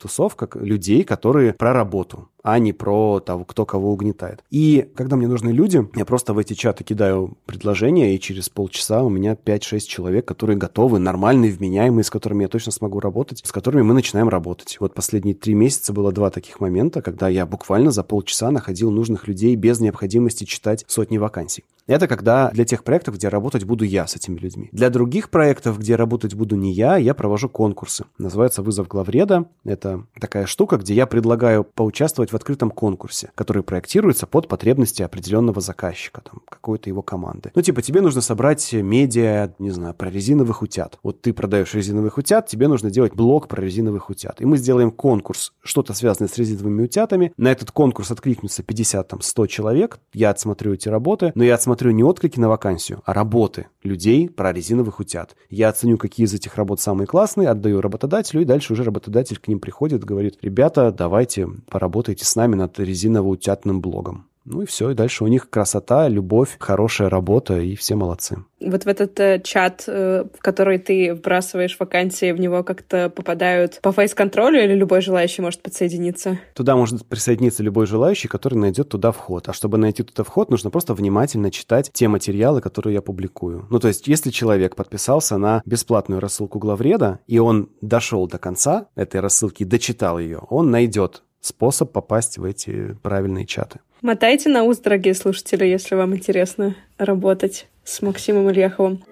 тусовка людей, которые про работу а не про того, кто кого угнетает. И когда мне нужны люди, я просто в эти чаты кидаю предложения, и через полчаса у меня 5-6 человек, которые готовы, нормальные, вменяемые, с которыми я точно смогу работать, с которыми мы начинаем работать. Вот последние три месяца было два таких момента, когда я буквально за полчаса находил нужных людей без необходимости читать сотни вакансий. Это когда для тех проектов, где работать буду я с этими людьми. Для других проектов, где работать буду не я, я провожу конкурсы. Называется «Вызов главреда». Это такая штука, где я предлагаю поучаствовать в открытом конкурсе, который проектируется под потребности определенного заказчика, там, какой-то его команды. Ну, типа, тебе нужно собрать медиа, не знаю, про резиновых утят. Вот ты продаешь резиновых утят, тебе нужно делать блог про резиновых утят. И мы сделаем конкурс, что-то связанное с резиновыми утятами. На этот конкурс откликнется 50, там, 100 человек. Я отсмотрю эти работы, но я отсмотрю не отклики на вакансию, а работы людей про резиновых утят. Я оценю, какие из этих работ самые классные, отдаю работодателю, и дальше уже работодатель к ним приходит, говорит, ребята, давайте поработайте с нами над резиново-утятным блогом. Ну и все, и дальше у них красота, любовь, хорошая работа, и все молодцы. Вот в этот э, чат, э, в который ты вбрасываешь вакансии, в него как-то попадают по фейс-контролю или любой желающий может подсоединиться? Туда может присоединиться любой желающий, который найдет туда вход. А чтобы найти туда вход, нужно просто внимательно читать те материалы, которые я публикую. Ну, то есть, если человек подписался на бесплатную рассылку главреда, и он дошел до конца этой рассылки, дочитал ее, он найдет способ попасть в эти правильные чаты. Мотайте на ус, дорогие слушатели, если вам интересно работать с Максимом Ильяховым.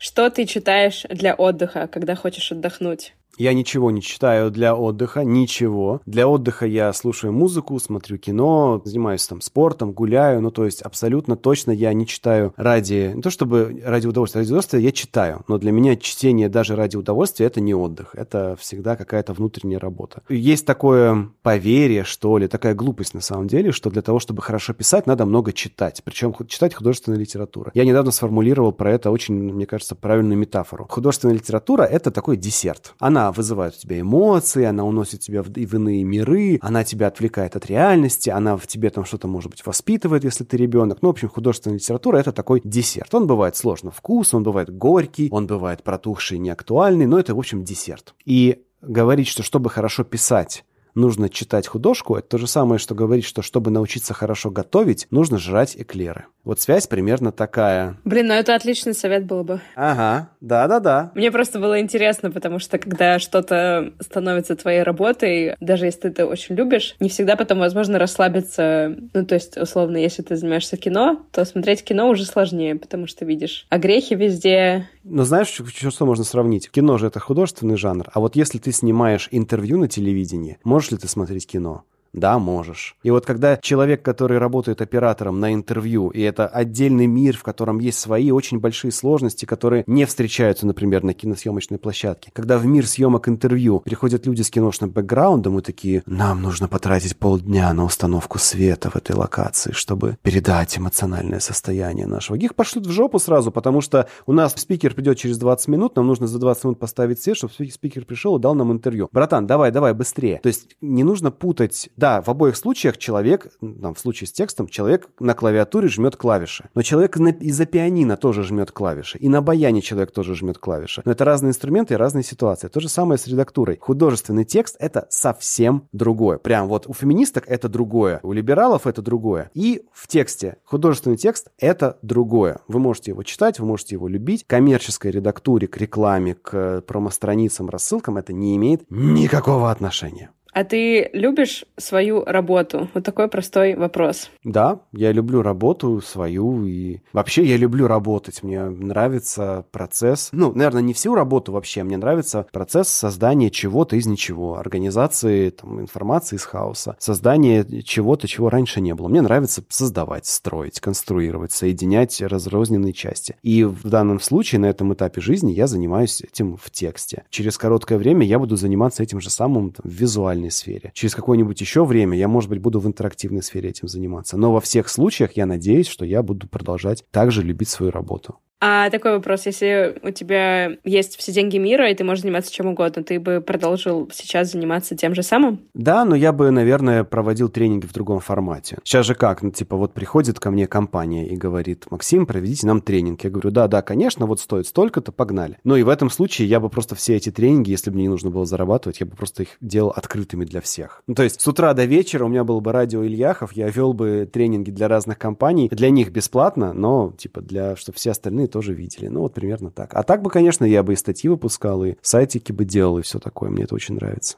Что ты читаешь для отдыха, когда хочешь отдохнуть? Я ничего не читаю для отдыха, ничего. Для отдыха я слушаю музыку, смотрю кино, занимаюсь там спортом, гуляю. Ну, то есть абсолютно точно я не читаю ради... Не то чтобы ради удовольствия, ради удовольствия я читаю. Но для меня чтение даже ради удовольствия — это не отдых. Это всегда какая-то внутренняя работа. Есть такое поверье, что ли, такая глупость на самом деле, что для того, чтобы хорошо писать, надо много читать. Причем читать художественную литературу. Я недавно сформулировал про это очень, мне кажется, правильную метафору. Художественная литература — это такой десерт. Она она вызывает у тебя эмоции, она уносит тебя в, в иные миры, она тебя отвлекает от реальности, она в тебе там что-то, может быть, воспитывает, если ты ребенок. Ну, в общем, художественная литература — это такой десерт. Он бывает сложно вкус, он бывает горький, он бывает протухший, неактуальный, но это, в общем, десерт. И говорить, что чтобы хорошо писать, нужно читать художку, это то же самое, что говорить, что чтобы научиться хорошо готовить, нужно жрать эклеры. Вот связь примерно такая. Блин, ну это отличный совет был бы. Ага, да-да-да. Мне просто было интересно, потому что когда что-то становится твоей работой, даже если ты это очень любишь, не всегда потом возможно расслабиться. Ну, то есть, условно, если ты занимаешься кино, то смотреть кино уже сложнее, потому что видишь огрехи везде. Но знаешь, что, что можно сравнить? Кино же это художественный жанр, а вот если ты снимаешь интервью на телевидении, можешь ли ты смотреть кино? Да, можешь. И вот когда человек, который работает оператором на интервью, и это отдельный мир, в котором есть свои очень большие сложности, которые не встречаются, например, на киносъемочной площадке. Когда в мир съемок интервью приходят люди с киношным бэкграундом и такие, нам нужно потратить полдня на установку света в этой локации, чтобы передать эмоциональное состояние нашего. Их пошлют в жопу сразу, потому что у нас спикер придет через 20 минут, нам нужно за 20 минут поставить свет, чтобы спикер пришел и дал нам интервью. Братан, давай, давай, быстрее. То есть не нужно путать да, в обоих случаях человек, там, в случае с текстом, человек на клавиатуре жмет клавиши. Но человек из-за пианино тоже жмет клавиши. И на баяне человек тоже жмет клавиши. Но это разные инструменты и разные ситуации. То же самое с редактурой. Художественный текст — это совсем другое. Прям вот у феминисток это другое, у либералов это другое. И в тексте художественный текст — это другое. Вы можете его читать, вы можете его любить. Коммерческой редактуре, к рекламе, к промостраницам, рассылкам это не имеет никакого отношения. А ты любишь свою работу? Вот такой простой вопрос. Да, я люблю работу свою и вообще я люблю работать. Мне нравится процесс, ну, наверное, не всю работу вообще, мне нравится процесс создания чего-то из ничего, организации там, информации из хаоса, создания чего-то, чего раньше не было. Мне нравится создавать, строить, конструировать, соединять разрозненные части. И в данном случае, на этом этапе жизни я занимаюсь этим в тексте. Через короткое время я буду заниматься этим же самым там, визуально визуальной сфере. Через какое-нибудь еще время я, может быть, буду в интерактивной сфере этим заниматься. Но во всех случаях я надеюсь, что я буду продолжать также любить свою работу. А такой вопрос, если у тебя есть все деньги мира, и ты можешь заниматься чем угодно, ты бы продолжил сейчас заниматься тем же самым? Да, но я бы, наверное, проводил тренинги в другом формате. Сейчас же как, ну, типа, вот приходит ко мне компания и говорит, Максим, проведите нам тренинг. Я говорю, да, да, конечно, вот стоит столько-то, погнали. Ну и в этом случае я бы просто все эти тренинги, если бы мне не нужно было зарабатывать, я бы просто их делал открытыми для всех. Ну, то есть с утра до вечера у меня был бы радио Ильяхов, я вел бы тренинги для разных компаний, для них бесплатно, но, типа, для, чтобы все остальные остальные тоже видели. Ну, вот примерно так. А так бы, конечно, я бы и статьи выпускал, и сайтики бы делал, и все такое. Мне это очень нравится.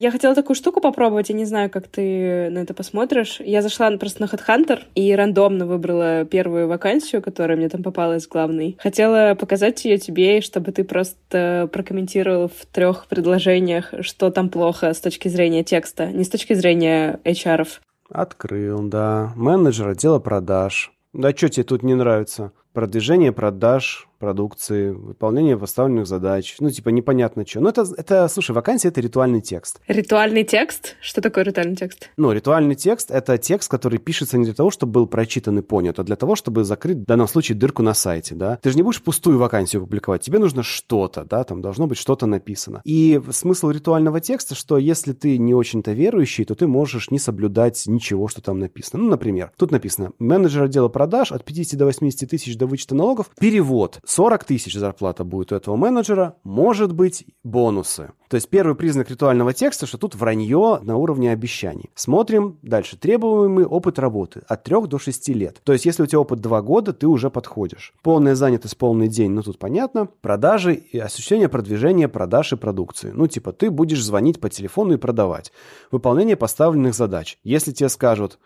Я хотела такую штуку попробовать, я не знаю, как ты на это посмотришь. Я зашла просто на HeadHunter и рандомно выбрала первую вакансию, которая мне там попалась главной. Хотела показать ее тебе, чтобы ты просто прокомментировал в трех предложениях, что там плохо с точки зрения текста, не с точки зрения HR. -ов. Открыл, да. Менеджер отдела продаж. Да что тебе тут не нравится? Продвижение продаж, продукции, выполнение поставленных задач. Ну, типа, непонятно что. Ну, это, это, слушай, вакансия — это ритуальный текст. Ритуальный текст? Что такое ритуальный текст? Ну, ритуальный текст — это текст, который пишется не для того, чтобы был прочитан и понят, а для того, чтобы закрыть, в данном случае, дырку на сайте, да. Ты же не будешь пустую вакансию публиковать, тебе нужно что-то, да, там должно быть что-то написано. И смысл ритуального текста, что если ты не очень-то верующий, то ты можешь не соблюдать ничего, что там написано. Ну, например, тут написано, менеджер отдела продаж от 50 до 80 тысяч до вычета налогов, перевод 40 тысяч зарплата будет у этого менеджера, может быть бонусы. То есть первый признак ритуального текста, что тут вранье на уровне обещаний. Смотрим дальше. Требуемый опыт работы от 3 до 6 лет. То есть если у тебя опыт 2 года, ты уже подходишь. Полная занятость, полный день, ну тут понятно. Продажи и осуществление продвижения продаж и продукции. Ну типа ты будешь звонить по телефону и продавать. Выполнение поставленных задач. Если тебе скажут,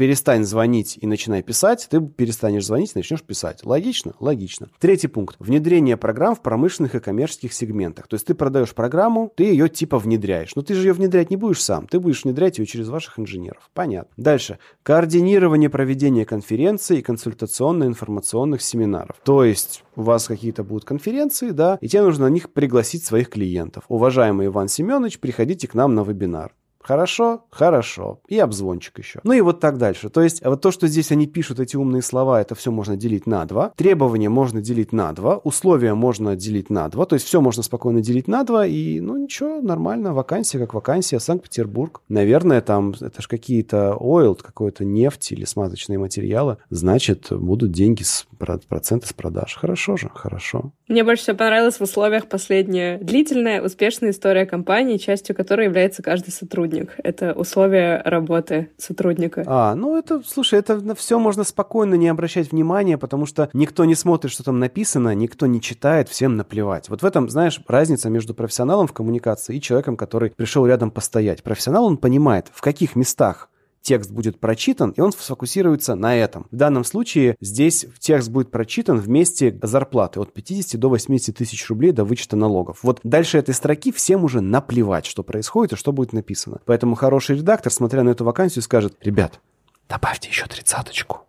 перестань звонить и начинай писать, ты перестанешь звонить и начнешь писать. Логично? Логично. Третий пункт. Внедрение программ в промышленных и коммерческих сегментах. То есть ты продаешь программу, ты ее типа внедряешь. Но ты же ее внедрять не будешь сам. Ты будешь внедрять ее через ваших инженеров. Понятно. Дальше. Координирование проведения конференций и консультационно-информационных семинаров. То есть у вас какие-то будут конференции, да, и тебе нужно на них пригласить своих клиентов. Уважаемый Иван Семенович, приходите к нам на вебинар Хорошо? Хорошо. И обзвончик еще. Ну и вот так дальше. То есть вот то, что здесь они пишут, эти умные слова, это все можно делить на два. Требования можно делить на два. Условия можно делить на два. То есть все можно спокойно делить на два. И, ну ничего, нормально. Вакансия как вакансия. Санкт-Петербург. Наверное, там это же какие-то ойл, какой-то нефть или смазочные материалы. Значит, будут деньги с проценты с продаж. Хорошо же, хорошо. Мне больше всего понравилось в условиях последняя длительная, успешная история компании, частью которой является каждый сотрудник. Это условия работы сотрудника. А, ну это, слушай, это на все можно спокойно не обращать внимания, потому что никто не смотрит, что там написано, никто не читает, всем наплевать. Вот в этом, знаешь, разница между профессионалом в коммуникации и человеком, который пришел рядом постоять. Профессионал, он понимает, в каких местах текст будет прочитан, и он сфокусируется на этом. В данном случае здесь текст будет прочитан вместе зарплаты от 50 до 80 тысяч рублей до вычета налогов. Вот дальше этой строки всем уже наплевать, что происходит и что будет написано. Поэтому хороший редактор, смотря на эту вакансию, скажет, ребят, добавьте еще тридцаточку,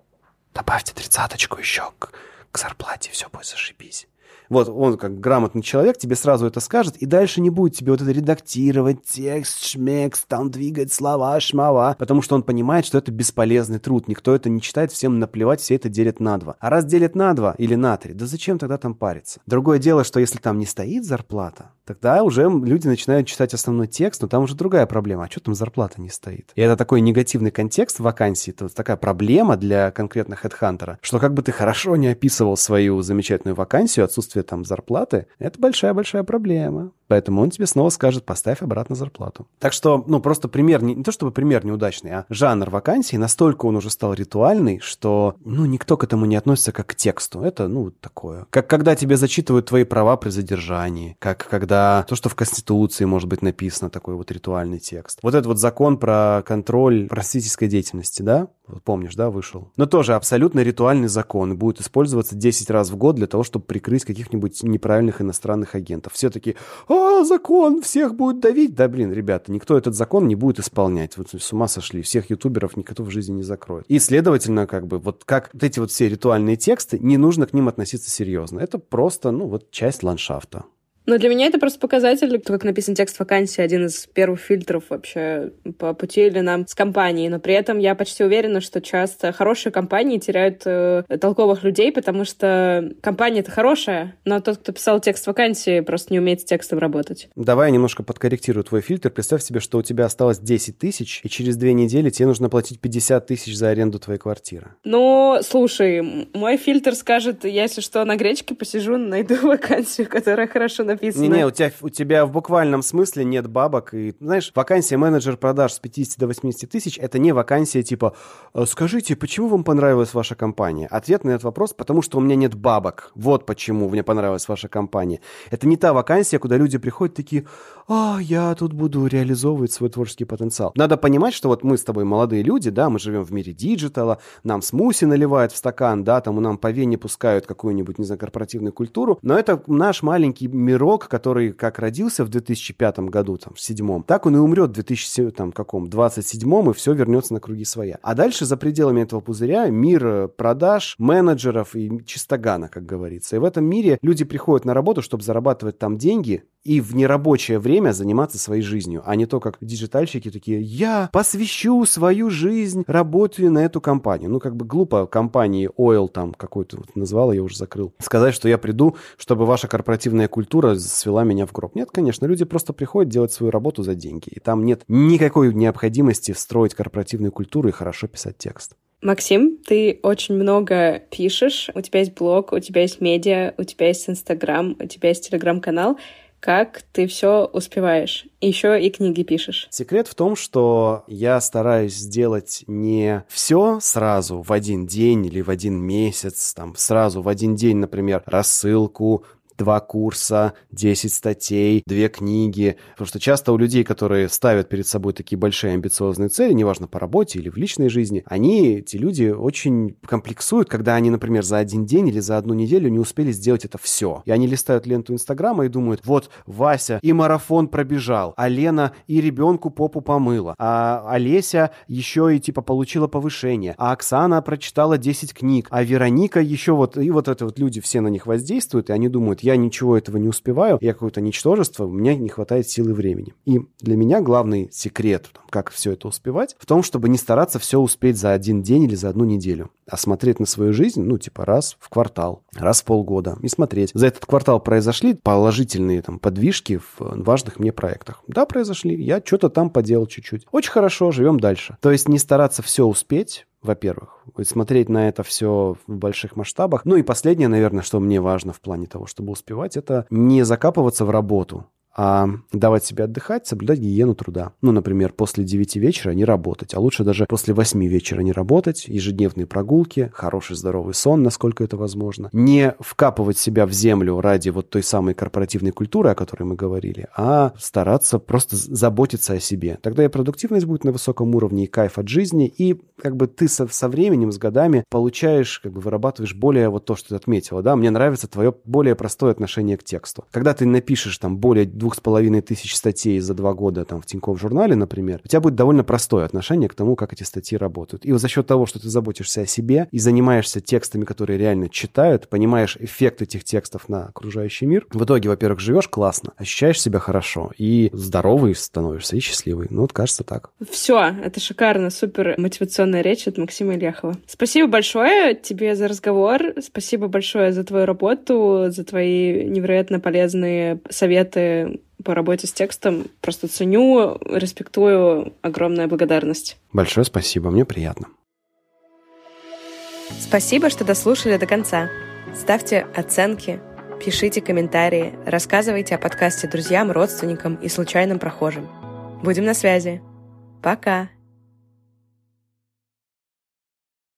добавьте тридцаточку еще к, к зарплате, все будет зашибись. Вот он как грамотный человек тебе сразу это скажет, и дальше не будет тебе вот это редактировать текст, шмекс, там двигать слова, шмава, потому что он понимает, что это бесполезный труд. Никто это не читает, всем наплевать, все это делят на два. А раз делят на два или на три, да зачем тогда там париться? Другое дело, что если там не стоит зарплата, тогда уже люди начинают читать основной текст, но там уже другая проблема. А что там зарплата не стоит? И это такой негативный контекст вакансии, это вот такая проблема для конкретно хедхантера, что как бы ты хорошо не описывал свою замечательную вакансию, отсутствие там зарплаты, это большая-большая проблема. Поэтому он тебе снова скажет, поставь обратно зарплату. Так что, ну, просто пример, не, не то чтобы пример неудачный, а жанр вакансий, настолько он уже стал ритуальный, что, ну, никто к этому не относится как к тексту. Это, ну, такое. Как когда тебе зачитывают твои права при задержании, как когда то, что в Конституции может быть написано, такой вот ритуальный текст. Вот этот вот закон про контроль просветительской деятельности, да? Вот помнишь, да, вышел? Но тоже абсолютно ритуальный закон. Будет использоваться 10 раз в год для того, чтобы прикрыть каких-нибудь неправильных иностранных агентов. Все таки а, закон всех будет давить. Да, блин, ребята, никто этот закон не будет исполнять. Вот с ума сошли. Всех ютуберов никто в жизни не закроет. И, следовательно, как бы, вот как вот эти вот все ритуальные тексты, не нужно к ним относиться серьезно. Это просто, ну, вот часть ландшафта. Но для меня это просто показатель, как написан текст вакансии, один из первых фильтров вообще по пути или нам с компанией. Но при этом я почти уверена, что часто хорошие компании теряют э, толковых людей, потому что компания это хорошая, но тот, кто писал текст вакансии, просто не умеет с текстом работать. Давай я немножко подкорректирую твой фильтр. Представь себе, что у тебя осталось 10 тысяч, и через две недели тебе нужно платить 50 тысяч за аренду твоей квартиры. Ну, слушай, мой фильтр скажет, если что, на гречке посижу, найду вакансию, которая хорошо написано. Не-не, у тебя, у тебя в буквальном смысле нет бабок. И, знаешь, вакансия менеджер продаж с 50 до 80 тысяч – это не вакансия типа «Э, «Скажите, почему вам понравилась ваша компания?» Ответ на этот вопрос – потому что у меня нет бабок. Вот почему мне понравилась ваша компания. Это не та вакансия, куда люди приходят такие «А, я тут буду реализовывать свой творческий потенциал». Надо понимать, что вот мы с тобой молодые люди, да, мы живем в мире диджитала, нам смузи наливают в стакан, да, там нам по вене пускают какую-нибудь, не знаю, корпоративную культуру, но это наш маленький мир мирок, который как родился в 2005 году, там, в седьмом, так он и умрет в 2000, там, каком, 27 и все вернется на круги своя. А дальше за пределами этого пузыря мир э, продаж, менеджеров и чистогана, как говорится. И в этом мире люди приходят на работу, чтобы зарабатывать там деньги, и в нерабочее время заниматься своей жизнью, а не то, как диджитальщики такие, я посвящу свою жизнь работе на эту компанию. Ну, как бы глупо компании Oil там какой-то вот назвал, я уже закрыл. Сказать, что я приду, чтобы ваша корпоративная культура свела меня в гроб. Нет, конечно, люди просто приходят делать свою работу за деньги, и там нет никакой необходимости встроить корпоративную культуру и хорошо писать текст. Максим, ты очень много пишешь, у тебя есть блог, у тебя есть медиа, у тебя есть Инстаграм, у тебя есть Телеграм-канал как ты все успеваешь. Еще и книги пишешь. Секрет в том, что я стараюсь сделать не все сразу в один день или в один месяц, там сразу в один день, например, рассылку, два курса, 10 статей, две книги. Потому что часто у людей, которые ставят перед собой такие большие амбициозные цели, неважно по работе или в личной жизни, они, эти люди, очень комплексуют, когда они, например, за один день или за одну неделю не успели сделать это все. И они листают ленту Инстаграма и думают, вот Вася и марафон пробежал, а Лена и ребенку попу помыла, а Олеся еще и типа получила повышение, а Оксана прочитала 10 книг, а Вероника еще вот, и вот это вот люди все на них воздействуют, и они думают, я я ничего этого не успеваю, я какое-то ничтожество, у меня не хватает силы времени. И для меня главный секрет, как все это успевать, в том, чтобы не стараться все успеть за один день или за одну неделю, а смотреть на свою жизнь, ну, типа раз в квартал, раз в полгода, и смотреть. За этот квартал произошли положительные там подвижки в важных мне проектах. Да, произошли, я что-то там поделал чуть-чуть. Очень хорошо, живем дальше. То есть не стараться все успеть, во-первых, смотреть на это все в больших масштабах. Ну и последнее, наверное, что мне важно в плане того, чтобы успевать, это не закапываться в работу, а давать себе отдыхать, соблюдать гигиену труда. Ну, например, после 9 вечера не работать, а лучше даже после 8 вечера не работать, ежедневные прогулки, хороший здоровый сон, насколько это возможно. Не вкапывать себя в землю ради вот той самой корпоративной культуры, о которой мы говорили, а стараться просто заботиться о себе. Тогда и продуктивность будет на высоком уровне, и кайф от жизни, и как бы ты со, со временем, с годами получаешь, как бы вырабатываешь более вот то, что ты отметила, да, мне нравится твое более простое отношение к тексту. Когда ты напишешь там более двух с половиной тысяч статей за два года там в Тинькофф журнале, например, у тебя будет довольно простое отношение к тому, как эти статьи работают. И вот за счет того, что ты заботишься о себе и занимаешься текстами, которые реально читают, понимаешь эффект этих текстов на окружающий мир, в итоге, во-первых, живешь классно, ощущаешь себя хорошо и здоровый становишься, и счастливый. Ну, вот кажется так. Все, это шикарно, супер мотивационная речь от Максима Ильяхова. Спасибо большое тебе за разговор, спасибо большое за твою работу, за твои невероятно полезные советы по работе с текстом. Просто ценю, респектую, огромная благодарность. Большое спасибо, мне приятно. Спасибо, что дослушали до конца. Ставьте оценки, пишите комментарии, рассказывайте о подкасте друзьям, родственникам и случайным прохожим. Будем на связи. Пока!